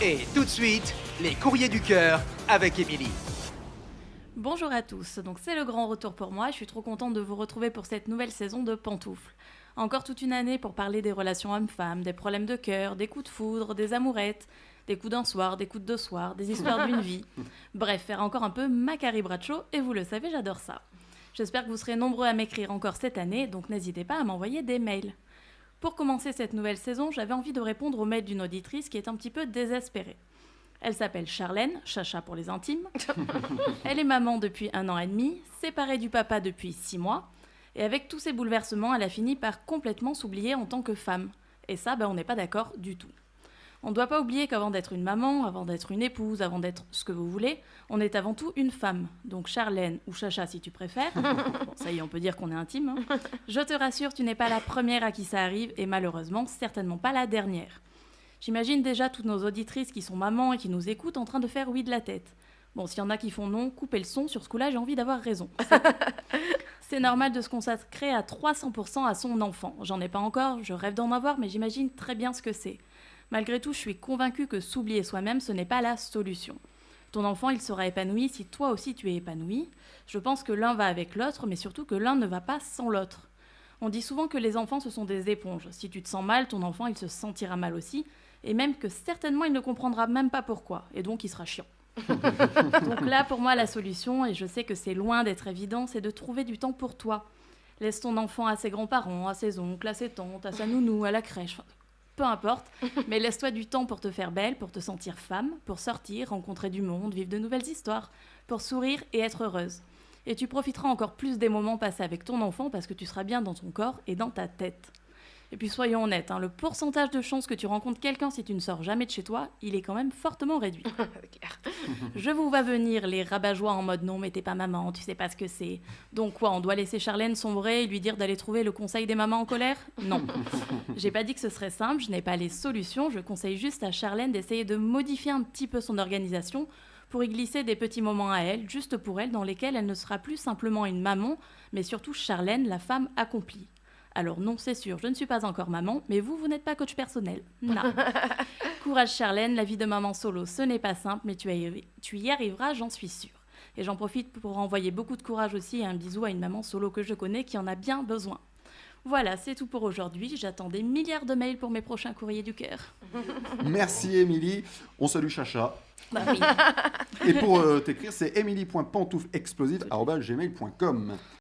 Et tout de suite, les courriers du cœur avec Émilie. Bonjour à tous, donc c'est le grand retour pour moi, je suis trop contente de vous retrouver pour cette nouvelle saison de Pantoufles. Encore toute une année pour parler des relations hommes-femmes, des problèmes de cœur, des coups de foudre, des amourettes, des coups d'un soir, des coups de deux soirs, des histoires d'une vie. Bref, faire encore un peu Macari Bracho, et vous le savez, j'adore ça. J'espère que vous serez nombreux à m'écrire encore cette année, donc n'hésitez pas à m'envoyer des mails. Pour commencer cette nouvelle saison, j'avais envie de répondre au mail d'une auditrice qui est un petit peu désespérée. Elle s'appelle Charlène, Chacha pour les intimes. Elle est maman depuis un an et demi, séparée du papa depuis six mois, et avec tous ces bouleversements, elle a fini par complètement s'oublier en tant que femme. Et ça, ben, on n'est pas d'accord du tout. On ne doit pas oublier qu'avant d'être une maman, avant d'être une épouse, avant d'être ce que vous voulez, on est avant tout une femme. Donc Charlène ou Chacha si tu préfères. Bon, ça y est, on peut dire qu'on est intime. hein. Je te rassure, tu n'es pas la première à qui ça arrive et malheureusement, certainement pas la dernière. J'imagine déjà toutes nos auditrices qui sont mamans et qui nous écoutent en train de faire oui de la tête. Bon, s'il y en a qui font non, coupez le son, sur ce coup-là, j'ai envie d'avoir raison. C'est normal de se consacrer à 300% à son enfant. J'en ai pas encore, je rêve d'en avoir, mais j'imagine très bien ce que c'est. Malgré tout, je suis convaincue que s'oublier soi-même, ce n'est pas la solution. Ton enfant, il sera épanoui si toi aussi tu es épanoui. Je pense que l'un va avec l'autre, mais surtout que l'un ne va pas sans l'autre. On dit souvent que les enfants, ce sont des éponges. Si tu te sens mal, ton enfant, il se sentira mal aussi, et même que certainement, il ne comprendra même pas pourquoi, et donc il sera chiant. donc là, pour moi, la solution, et je sais que c'est loin d'être évident, c'est de trouver du temps pour toi. Laisse ton enfant à ses grands-parents, à ses oncles, à ses tantes, à sa nounou, à la crèche, peu importe, mais laisse-toi du temps pour te faire belle, pour te sentir femme, pour sortir, rencontrer du monde, vivre de nouvelles histoires, pour sourire et être heureuse. Et tu profiteras encore plus des moments passés avec ton enfant parce que tu seras bien dans ton corps et dans ta tête. Et puis soyons honnêtes, hein, le pourcentage de chances que tu rencontres quelqu'un si tu ne sors jamais de chez toi, il est quand même fortement réduit. Je vous vois venir les rabat-joie en mode non mais t'es pas maman, tu sais pas ce que c'est. Donc quoi, on doit laisser Charlène sombrer et lui dire d'aller trouver le conseil des mamans en colère? Non. J'ai pas dit que ce serait simple, je n'ai pas les solutions, je conseille juste à Charlène d'essayer de modifier un petit peu son organisation pour y glisser des petits moments à elle, juste pour elle, dans lesquels elle ne sera plus simplement une maman, mais surtout Charlène, la femme accomplie. Alors non, c'est sûr, je ne suis pas encore maman, mais vous, vous n'êtes pas coach personnel. Non. Courage Charlène, la vie de maman solo, ce n'est pas simple, mais tu, y- tu y arriveras, j'en suis sûre. Et j'en profite pour envoyer beaucoup de courage aussi et un bisou à une maman solo que je connais qui en a bien besoin. Voilà, c'est tout pour aujourd'hui. J'attends des milliards de mails pour mes prochains courriers du cœur. Merci Émilie. On salue Chacha. Bah oui. Et pour euh, t'écrire, c'est emily.pantouflexplosive.gmail.com.